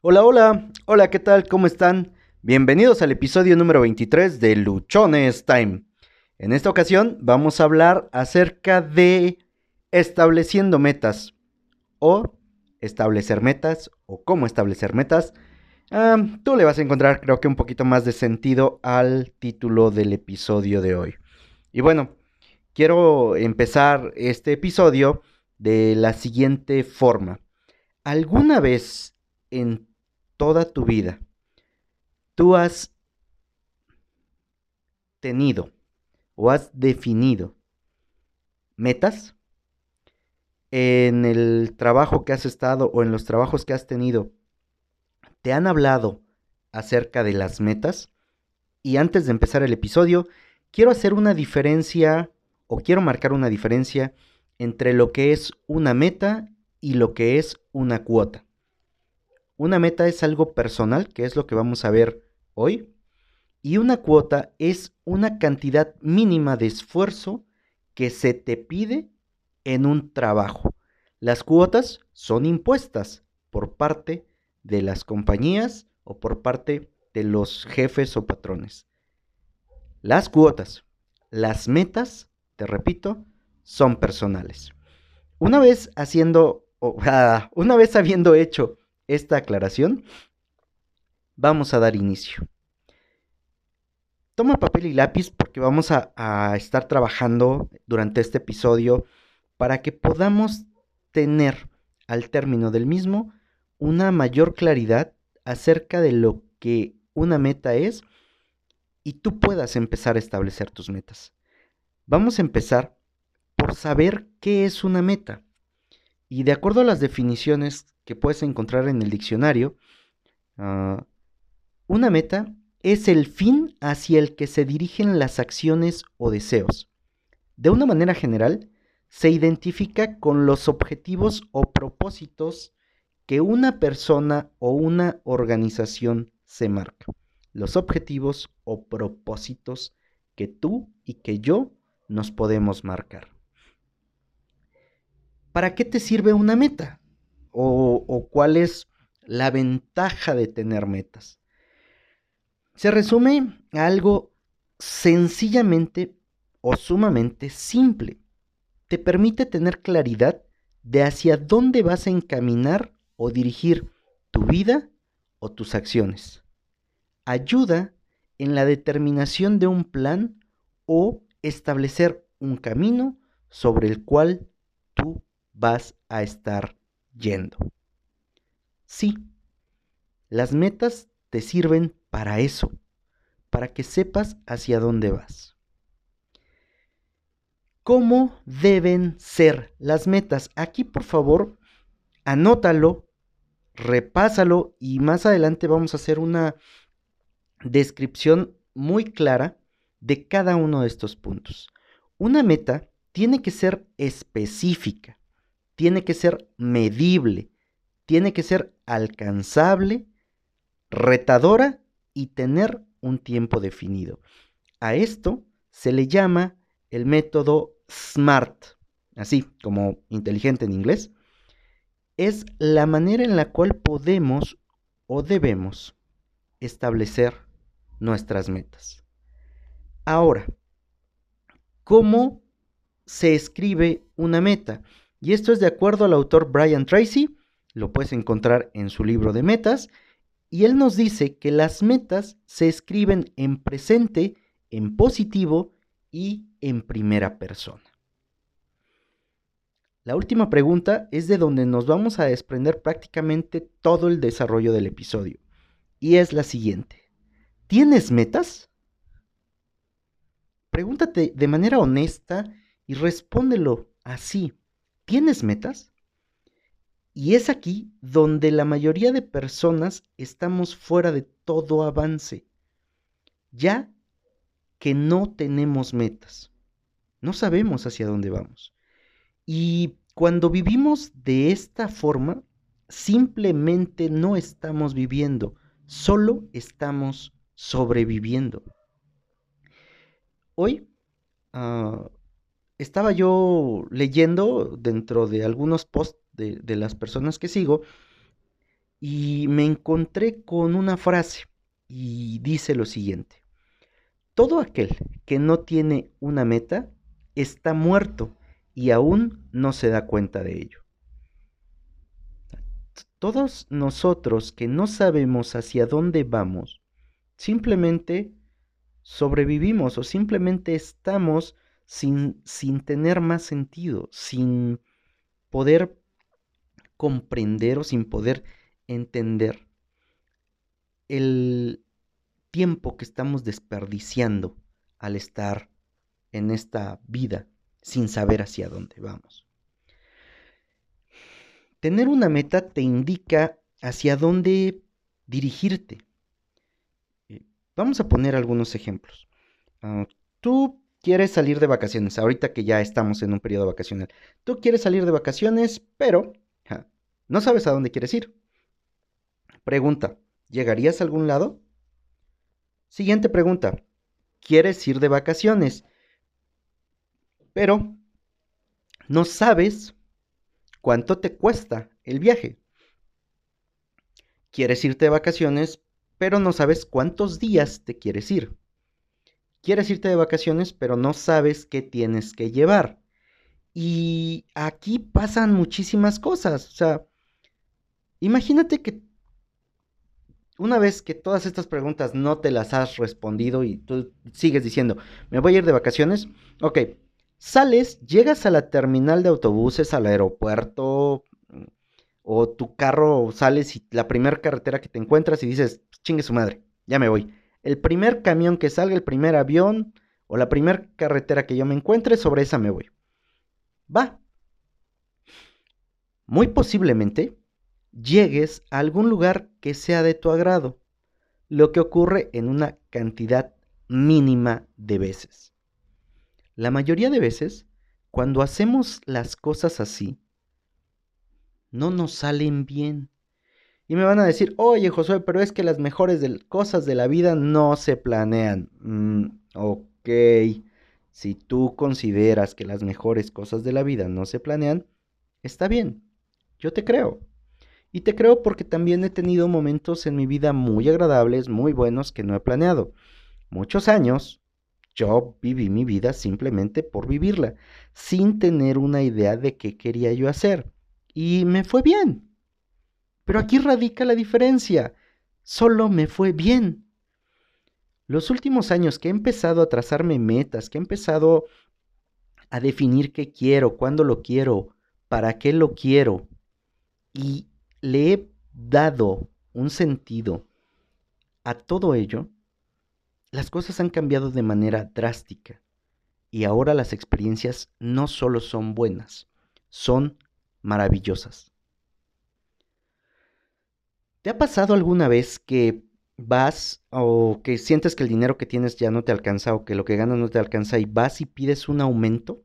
Hola, hola, hola, ¿qué tal? ¿Cómo están? Bienvenidos al episodio número 23 de Luchones Time. En esta ocasión vamos a hablar acerca de estableciendo metas o establecer metas o cómo establecer metas. tú le vas a encontrar creo que un poquito más de sentido al título del episodio de hoy. Y bueno, quiero empezar este episodio de la siguiente forma. ¿Alguna vez en toda tu vida, tú has tenido o has definido metas en el trabajo que has estado o en los trabajos que has tenido, te han hablado acerca de las metas. Y antes de empezar el episodio, quiero hacer una diferencia o quiero marcar una diferencia entre lo que es una meta y lo que es una cuota. Una meta es algo personal, que es lo que vamos a ver hoy, y una cuota es una cantidad mínima de esfuerzo que se te pide en un trabajo. Las cuotas son impuestas por parte de las compañías o por parte de los jefes o patrones. Las cuotas, las metas, te repito, son personales. Una vez haciendo, una vez habiendo hecho esta aclaración, vamos a dar inicio. Toma papel y lápiz porque vamos a, estar trabajando durante este episodio para que podamos tener al término del mismo una mayor claridad acerca de lo que una meta es y tú puedas empezar a establecer tus metas. Vamos a empezar por saber qué es una meta. Y de acuerdo a las definiciones que puedes encontrar en el diccionario, ah, una meta es el fin hacia el que se dirigen las acciones o deseos. De una manera general, se identifica con los objetivos o propósitos que una persona o una organización se marca. Los objetivos o propósitos que tú y que yo nos podemos marcar. ¿Para qué te sirve una meta? o, cuál es la ventaja de tener metas. Se resume a algo sencillamente o sumamente simple. Te permite tener claridad de hacia dónde vas a encaminar o dirigir tu vida o tus acciones. Ayuda en la determinación de un plan o establecer un camino sobre el cual tú vas a estar yendo. Sí, las metas te sirven para eso, para que sepas hacia dónde vas. ¿Cómo deben ser las metas? Aquí, por favor, anótalo, repásalo y más adelante vamos a hacer una descripción muy clara de cada uno de estos puntos. Una meta tiene que ser específica tiene que ser medible, tiene que ser alcanzable, retadora y tener un tiempo definido. A esto se le llama el método SMART, así como inteligente en inglés. Es la manera en la cual podemos o debemos establecer nuestras metas. Ahora, ¿cómo se escribe una meta? Y esto es de acuerdo al autor Brian Tracy, lo puedes encontrar en su libro de metas, y él nos dice que las metas se escriben en presente, en positivo y en primera persona. La última pregunta es de donde nos vamos a desprender prácticamente todo el desarrollo del episodio, y es la siguiente. ¿Tienes metas? Pregúntate de manera honesta y respóndelo así, ¿Tienes metas? Y es aquí donde la mayoría de personas estamos fuera de todo avance, ya que no tenemos metas, no sabemos hacia dónde vamos. Y cuando vivimos de esta forma, simplemente no estamos viviendo, solo estamos sobreviviendo. Hoy ah, estaba yo leyendo dentro de algunos posts de, las personas que sigo y me encontré con una frase y dice lo siguiente. Todo aquel que no tiene una meta está muerto y aún no se da cuenta de ello. Todos nosotros que no sabemos hacia dónde vamos, simplemente sobrevivimos o simplemente estamos sin, sin tener más sentido, sin poder comprender o sin poder entender el tiempo que estamos desperdiciando al estar en esta vida sin saber hacia dónde vamos. Tener una meta te indica hacia dónde dirigirte. Eh, vamos a poner algunos ejemplos. Ah, tú quieres salir de vacaciones, ahorita que ya estamos en un periodo vacacional. Tú quieres salir de vacaciones, pero no sabes a dónde quieres ir. Pregunta, ¿llegarías a algún lado? Siguiente pregunta, ¿quieres ir de vacaciones? Pero no sabes cuánto te cuesta el viaje. Quieres irte de vacaciones, pero no sabes cuántos días te quieres ir. Quieres irte de vacaciones, pero no sabes qué tienes que llevar. Y aquí pasan muchísimas cosas. O sea, imagínate que una vez que todas estas preguntas no te las has respondido y tú sigues diciendo, me voy a ir de vacaciones, ok, sales, llegas a la terminal de autobuses, al aeropuerto, o tu carro sales y la primera carretera que te encuentras y dices, chingue su madre, ya me voy. El primer camión que salga, el primer avión o la primera carretera que yo me encuentre, sobre esa me voy. Va. Muy posiblemente llegues a algún lugar que sea de tu agrado, lo que ocurre en una cantidad mínima de veces. La mayoría de veces, cuando hacemos las cosas así, no nos salen bien. Y me van a decir, oye Josué, pero es que las mejores cosas de la vida no se planean. Mm, ok, si tú consideras que las mejores cosas de la vida no se planean, está bien, yo te creo. Y te creo porque también he tenido momentos en mi vida muy agradables, muy buenos que no he planeado. Muchos años yo viví mi vida simplemente por vivirla, sin tener una idea de qué quería yo hacer. Y me fue bien. Pero aquí radica la diferencia. Solo me fue bien. Los últimos años que he empezado a trazarme metas, que he empezado a definir qué quiero, cuándo lo quiero, para qué lo quiero, y le he dado un sentido a todo ello, las cosas han cambiado de manera drástica y ahora las experiencias no solo son buenas, son maravillosas. ¿Te ha pasado alguna vez que vas o que sientes que el dinero que tienes ya no te alcanza o que lo que ganas no te alcanza y vas y pides un aumento?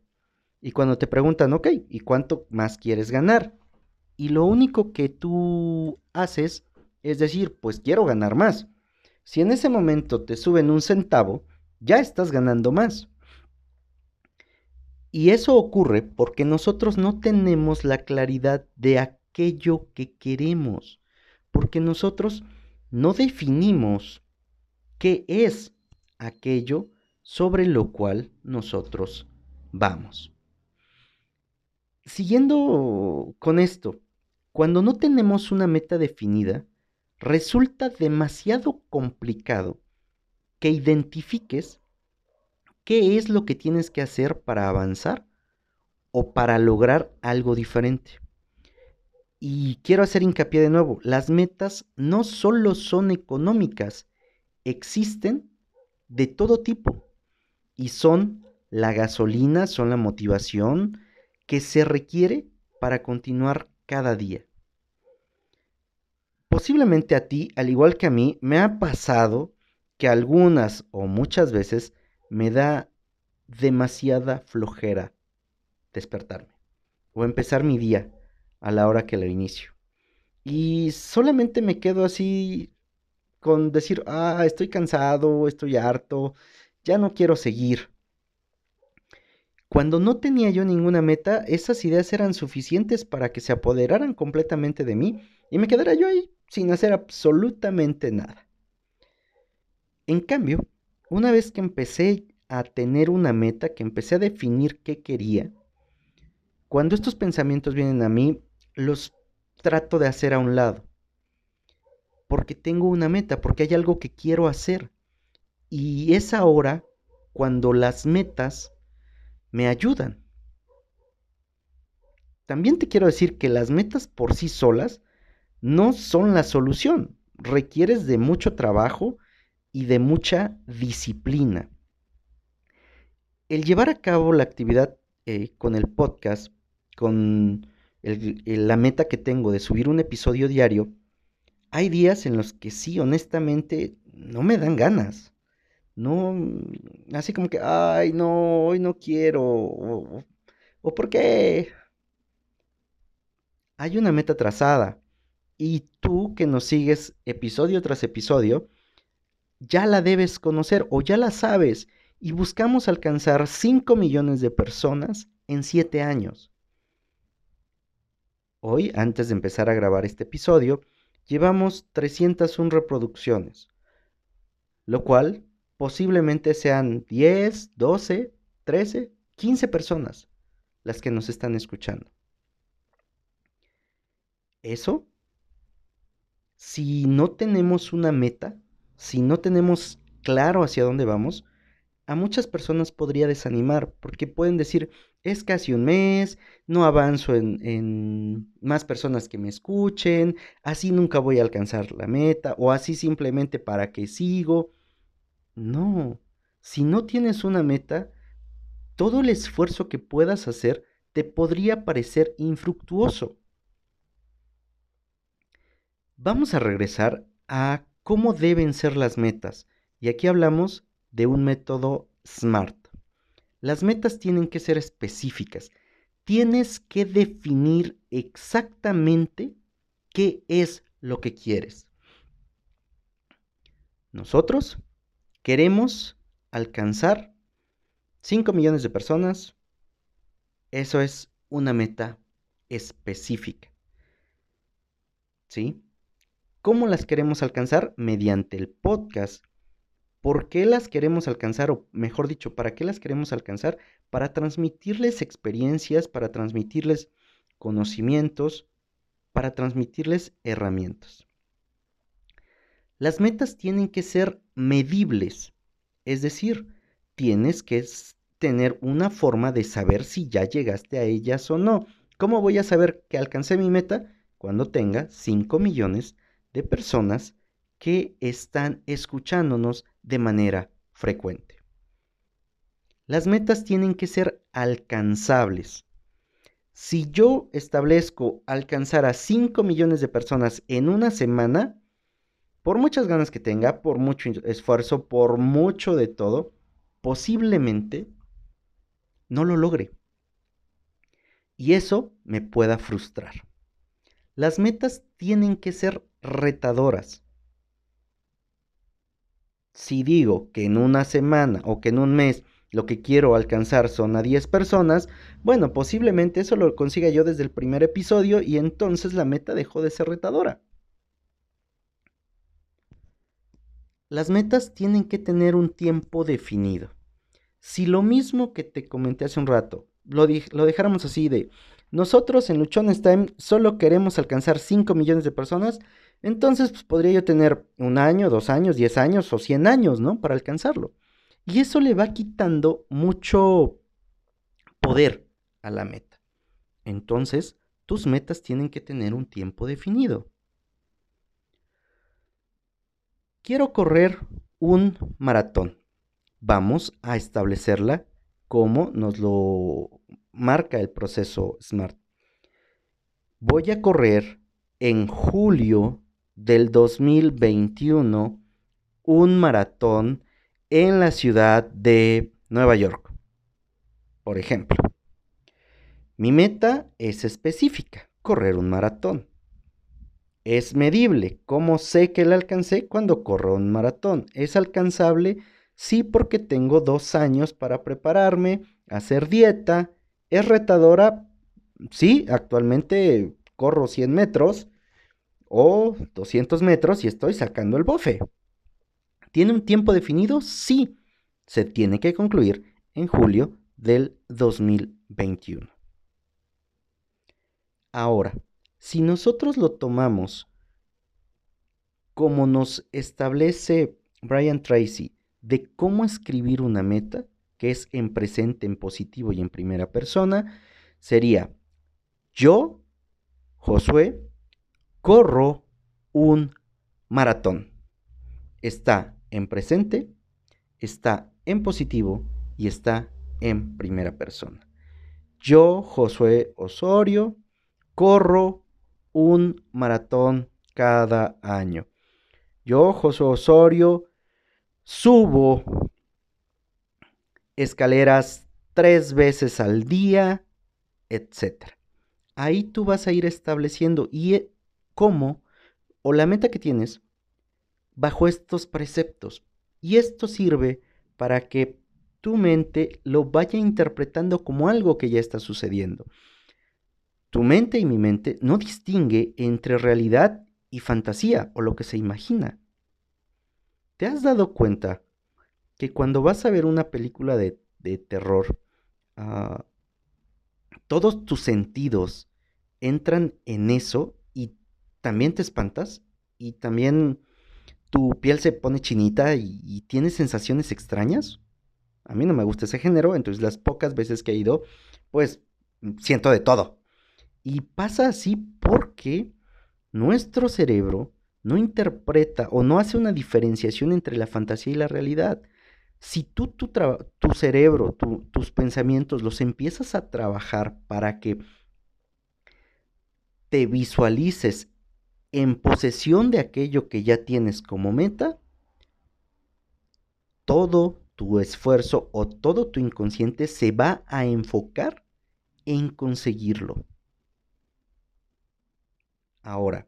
Y cuando te preguntan, ok, ¿y cuánto más quieres ganar? y lo único que tú haces es decir, pues quiero ganar más. Si en ese momento te suben un centavo, ya estás ganando más. Y eso ocurre porque nosotros no tenemos la claridad de aquello que queremos, porque nosotros no definimos qué es aquello sobre lo cual nosotros vamos. Siguiendo con esto, cuando no tenemos una meta definida, resulta demasiado complicado que identifiques qué es lo que tienes que hacer para avanzar o para lograr algo diferente. Y quiero hacer hincapié de nuevo, las metas no solo son económicas, existen de todo tipo y son la gasolina, son la motivación que se requiere para continuar cada día. Posiblemente a ti, al igual que a mí, me ha pasado que algunas o muchas veces me da demasiada flojera despertarme o empezar mi día a la hora que lo inicio. Y solamente me quedo así con decir, ah, estoy cansado, estoy harto, ya no quiero seguir. Cuando no tenía yo ninguna meta, esas ideas eran suficientes para que se apoderaran completamente de mí y me quedara yo ahí sin hacer absolutamente nada. En cambio, una vez que empecé a tener una meta, que empecé a definir qué quería, cuando estos pensamientos vienen a mí, los trato de hacer a un lado. Porque tengo una meta, porque hay algo que quiero hacer. Y es ahora cuando las metas me ayudan. También te quiero decir que las metas por sí solas no son la solución. Requieres de mucho trabajo y de mucha disciplina. El llevar a cabo la actividad eh, con el podcast, con la meta que tengo de subir un episodio diario, hay días en los que sí, honestamente, no me dan ganas. No, así como que, ay, no, hoy no quiero. O, o por qué. Hay una meta trazada. Y tú que nos sigues episodio tras episodio, ya la debes conocer o ya la sabes. Y buscamos alcanzar 5 millones de personas en 7 años. Hoy, antes de empezar a grabar este episodio, llevamos 301 reproducciones, lo cual posiblemente sean 10, 12, 13, 15 personas las que nos están escuchando. Eso, si no tenemos una meta, si no tenemos claro hacia dónde vamos, a muchas personas podría desanimar, porque pueden decir, es casi un mes, no avanzo en, más personas que me escuchen, así nunca voy a alcanzar la meta, o así simplemente para que sigo. No, si no tienes una meta, todo el esfuerzo que puedas hacer te podría parecer infructuoso. Vamos a regresar a cómo deben ser las metas, y aquí hablamos de un método SMART. Las metas tienen que ser específicas. Tienes que definir exactamente qué es lo que quieres. Nosotros queremos alcanzar 5 millones de personas. Eso es una meta específica. ¿Sí? ¿Cómo las queremos alcanzar? Mediante el podcast ¿Por qué las queremos alcanzar? O mejor dicho, ¿para qué las queremos alcanzar? Para transmitirles experiencias, para transmitirles conocimientos, para transmitirles herramientas. Las metas tienen que ser medibles, es decir, tienes que tener una forma de saber si ya llegaste a ellas o no. ¿Cómo voy a saber que alcancé mi meta? Cuando tenga 5 millones de personas que están escuchándonos de manera frecuente. Las metas tienen que ser alcanzables. Si yo establezco alcanzar a 5 millones de personas en una semana, por muchas ganas que tenga, por mucho esfuerzo, por mucho de todo, posiblemente no lo logre. Y eso me pueda frustrar. Las metas tienen que ser retadoras si digo que en una semana o que en un mes lo que quiero alcanzar son a 10 personas, bueno, posiblemente eso lo consiga yo desde el primer episodio y entonces la meta dejó de ser retadora. Las metas tienen que tener un tiempo definido. Si lo mismo que te comenté hace un rato, lo, dejáramos así de, nosotros en Luchones Time solo queremos alcanzar 5 millones de personas, entonces, pues, podría yo tener un año, dos años, diez años o cien años, ¿no? Para alcanzarlo. Y eso le va quitando mucho poder a la meta. Entonces, tus metas tienen que tener un tiempo definido. Quiero correr un maratón. Vamos a establecerla como nos lo marca el proceso SMART. Voy a correr en julio del 2021 un maratón en la ciudad de Nueva York. Por ejemplo, mi meta es específica, correr un maratón. Es medible, ¿cómo sé que la alcancé cuando corro un maratón? Es alcanzable, sí, porque tengo dos años para prepararme, hacer dieta. Es retadora, sí, actualmente corro 100 metros, o 200 metros y estoy sacando el bofe. ¿Tiene un tiempo definido? Sí. Se tiene que concluir en julio del 2021. Ahora, si nosotros lo tomamos como nos establece Brian Tracy de cómo escribir una meta, que es en presente, en positivo y en primera persona, sería yo, Josué, corro un maratón. Está en presente, está en positivo y está en primera persona. Yo, Josué Osorio, corro un maratón cada año. Yo, Josué Osorio, subo escaleras tres veces al día, etc. Ahí tú vas a ir estableciendo y cómo o la meta que tienes bajo estos preceptos. Y esto sirve para que tu mente lo vaya interpretando como algo que ya está sucediendo. Tu mente y mi mente no distingue entre realidad y fantasía o lo que se imagina. ¿Te has dado cuenta que cuando vas a ver una película de, terror, ah, todos tus sentidos entran en eso también te espantas y también tu piel se pone chinita y, tienes sensaciones extrañas? A mí no me gusta ese género, entonces las pocas veces que he ido, pues siento de todo. Y pasa así porque nuestro cerebro no interpreta o no hace una diferenciación entre la fantasía y la realidad. Si tú tu, cerebro, tus pensamientos los empiezas a trabajar para que te visualices en posesión de aquello que ya tienes como meta, todo tu esfuerzo o todo tu inconsciente se va a enfocar en conseguirlo. Ahora,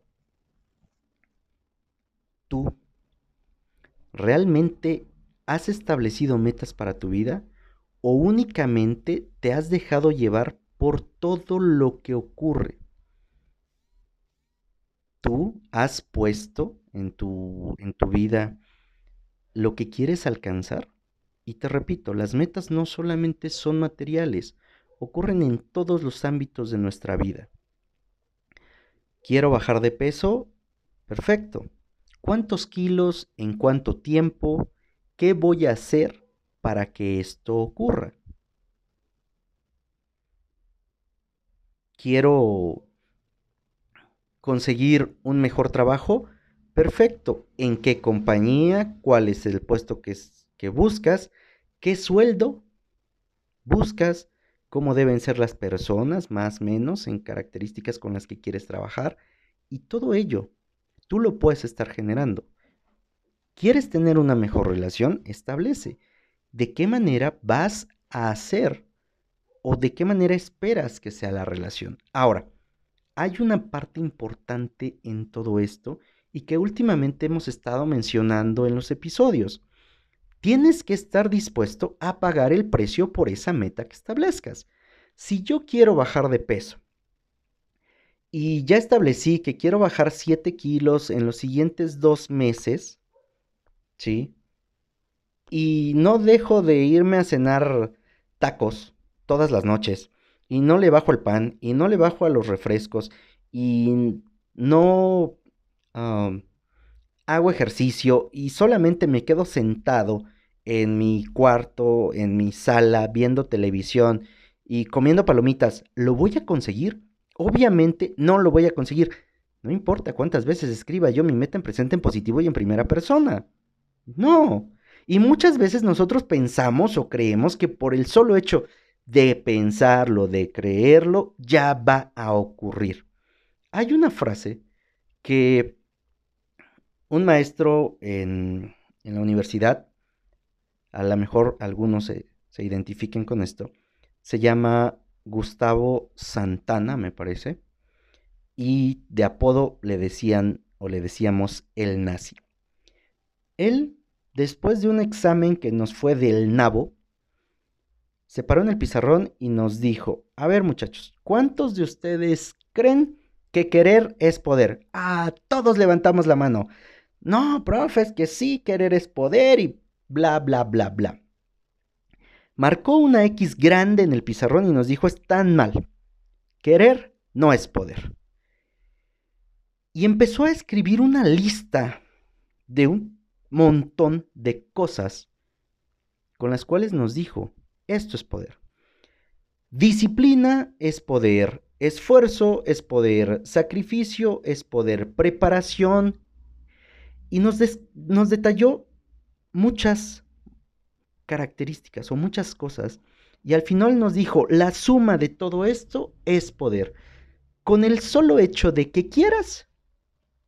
¿tú realmente has establecido metas para tu vida o únicamente te has dejado llevar por todo lo que ocurre? ¿Tú has puesto en tu, en tu vida lo que quieres alcanzar? Y te repito, las metas no solamente son materiales, ocurren en todos los ámbitos de nuestra vida. Quiero bajar de peso. Perfecto. ¿Cuántos kilos? ¿En cuánto tiempo? ¿Qué voy a hacer para que esto ocurra? Quiero conseguir un mejor trabajo. Perfecto. ¿En qué compañía? ¿Cuál es el puesto que, buscas? ¿Qué sueldo buscas? cómo deben ser las personas, más o menos, en características con las que quieres trabajar. Y todo ello, tú lo puedes estar generando. ¿Quieres tener una mejor relación? Establece de qué manera vas a hacer o de qué manera esperas que sea la relación. Ahora, hay una parte importante en todo esto y que últimamente hemos estado mencionando en los episodios tienes que estar dispuesto a pagar el precio por esa meta que establezcas. Si yo quiero bajar de peso y ya establecí que quiero bajar 7 kilos en los siguientes dos meses, ¿sí? Y no dejo de irme a cenar tacos todas las noches, y no le bajo el pan, y no le bajo a los refrescos, y no hago ejercicio, y solamente me quedo sentado en mi cuarto, en mi sala, viendo televisión y comiendo palomitas, ¿lo voy a conseguir? Obviamente no lo voy a conseguir. No importa cuántas veces escriba yo mi meta en presente en positivo y en primera persona. No. Y muchas veces nosotros pensamos o creemos que por el solo hecho de pensarlo, de creerlo, ya va a ocurrir. Hay una frase que un maestro en, en la universidad a lo mejor algunos se, identifiquen con esto, se llama Gustavo Santana, me parece, y de apodo le decían o le decíamos el nazi. Él, después de un examen que nos fue del nabo, se paró en el pizarrón y nos dijo, a ver muchachos, ¿cuántos de ustedes creen que querer es poder. Ah, todos levantamos la mano. No, profe, es que sí, querer es poder y bla, bla, bla, bla. Marcó una X grande en el pizarrón y nos dijo, es tan mal. Querer no es poder. Y empezó a escribir una lista de un montón de cosas con las cuales nos dijo, esto es poder. Disciplina es poder, esfuerzo es poder, sacrificio es poder, preparación. Y nos, detalló muchas características o muchas cosas. Y al final nos dijo, la suma de todo esto es poder. Con el solo hecho de que quieras,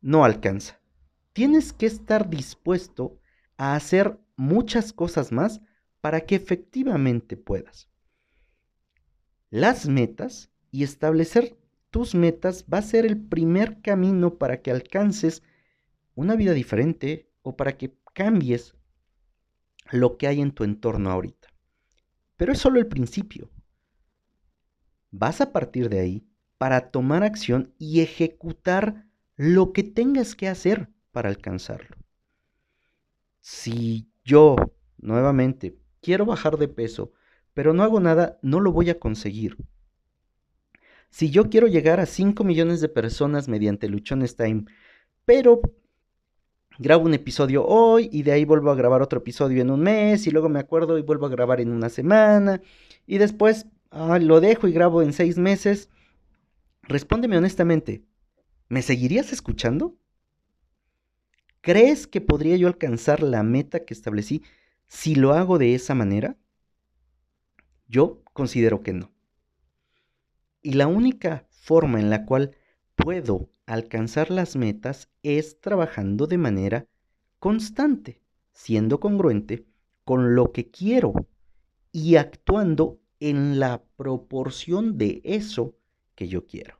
no alcanza. Tienes que estar dispuesto a hacer muchas cosas más para que efectivamente puedas. Las metas y establecer tus metas va a ser el primer camino para que alcances una vida diferente o para que cambies lo que hay en tu entorno ahorita. Pero es solo el principio. Vas a partir de ahí para tomar acción y ejecutar lo que tengas que hacer para alcanzarlo. Si yo, nuevamente, quiero bajar de peso, pero no hago nada, no lo voy a conseguir. Si yo quiero llegar a 5 millones de personas mediante Luchones Time, pero grabo un episodio hoy y de ahí vuelvo a grabar otro episodio en un mes y luego me acuerdo y vuelvo a grabar en una semana y después ah, lo dejo y grabo en seis meses. Respóndeme honestamente, ¿me seguirías escuchando? ¿Crees que podría yo alcanzar la meta que establecí si lo hago de esa manera? Yo considero que no. Y la única forma en la cual puedo alcanzar las metas es trabajando de manera constante, siendo congruente con lo que quiero y actuando en la proporción de eso que yo quiero.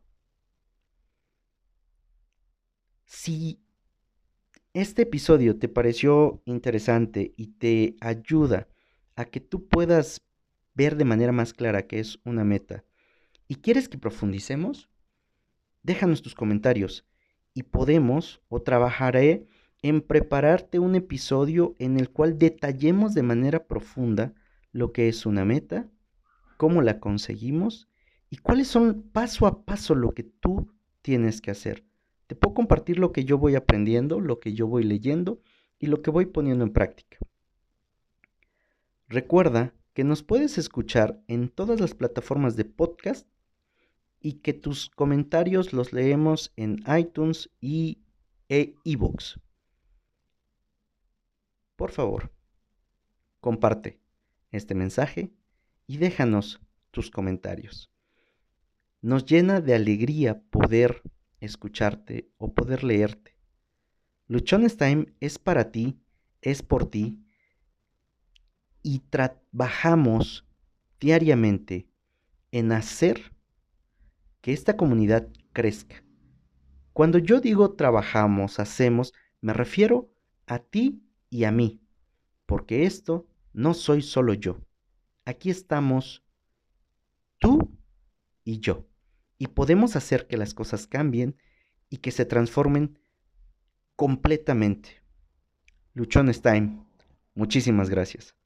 Si este episodio te pareció interesante y te ayuda a que tú puedas ver de manera más clara qué es una meta y quieres que profundicemos, déjanos tus comentarios y podemos o trabajaré en prepararte un episodio en el cual detallemos de manera profunda lo que es una meta, cómo la conseguimos y cuáles son paso a paso lo que tú tienes que hacer. Te puedo compartir lo que yo voy aprendiendo, lo que yo voy leyendo y lo que voy poniendo en práctica. Recuerda que nos puedes escuchar en todas las plataformas de podcast y que tus comentarios los leemos en iTunes y e ebooks. Por favor, comparte este mensaje y déjanos tus comentarios. Nos llena de alegría poder escucharte o poder leerte. Luchones Time es para ti, es por ti y trabajamos diariamente en hacer que esta comunidad crezca. Cuando yo digo trabajamos, hacemos, me refiero a ti y a mí, porque esto no soy solo yo. Aquí estamos tú y yo, y podemos hacer que las cosas cambien y que se transformen completamente. Luchones Time, muchísimas gracias.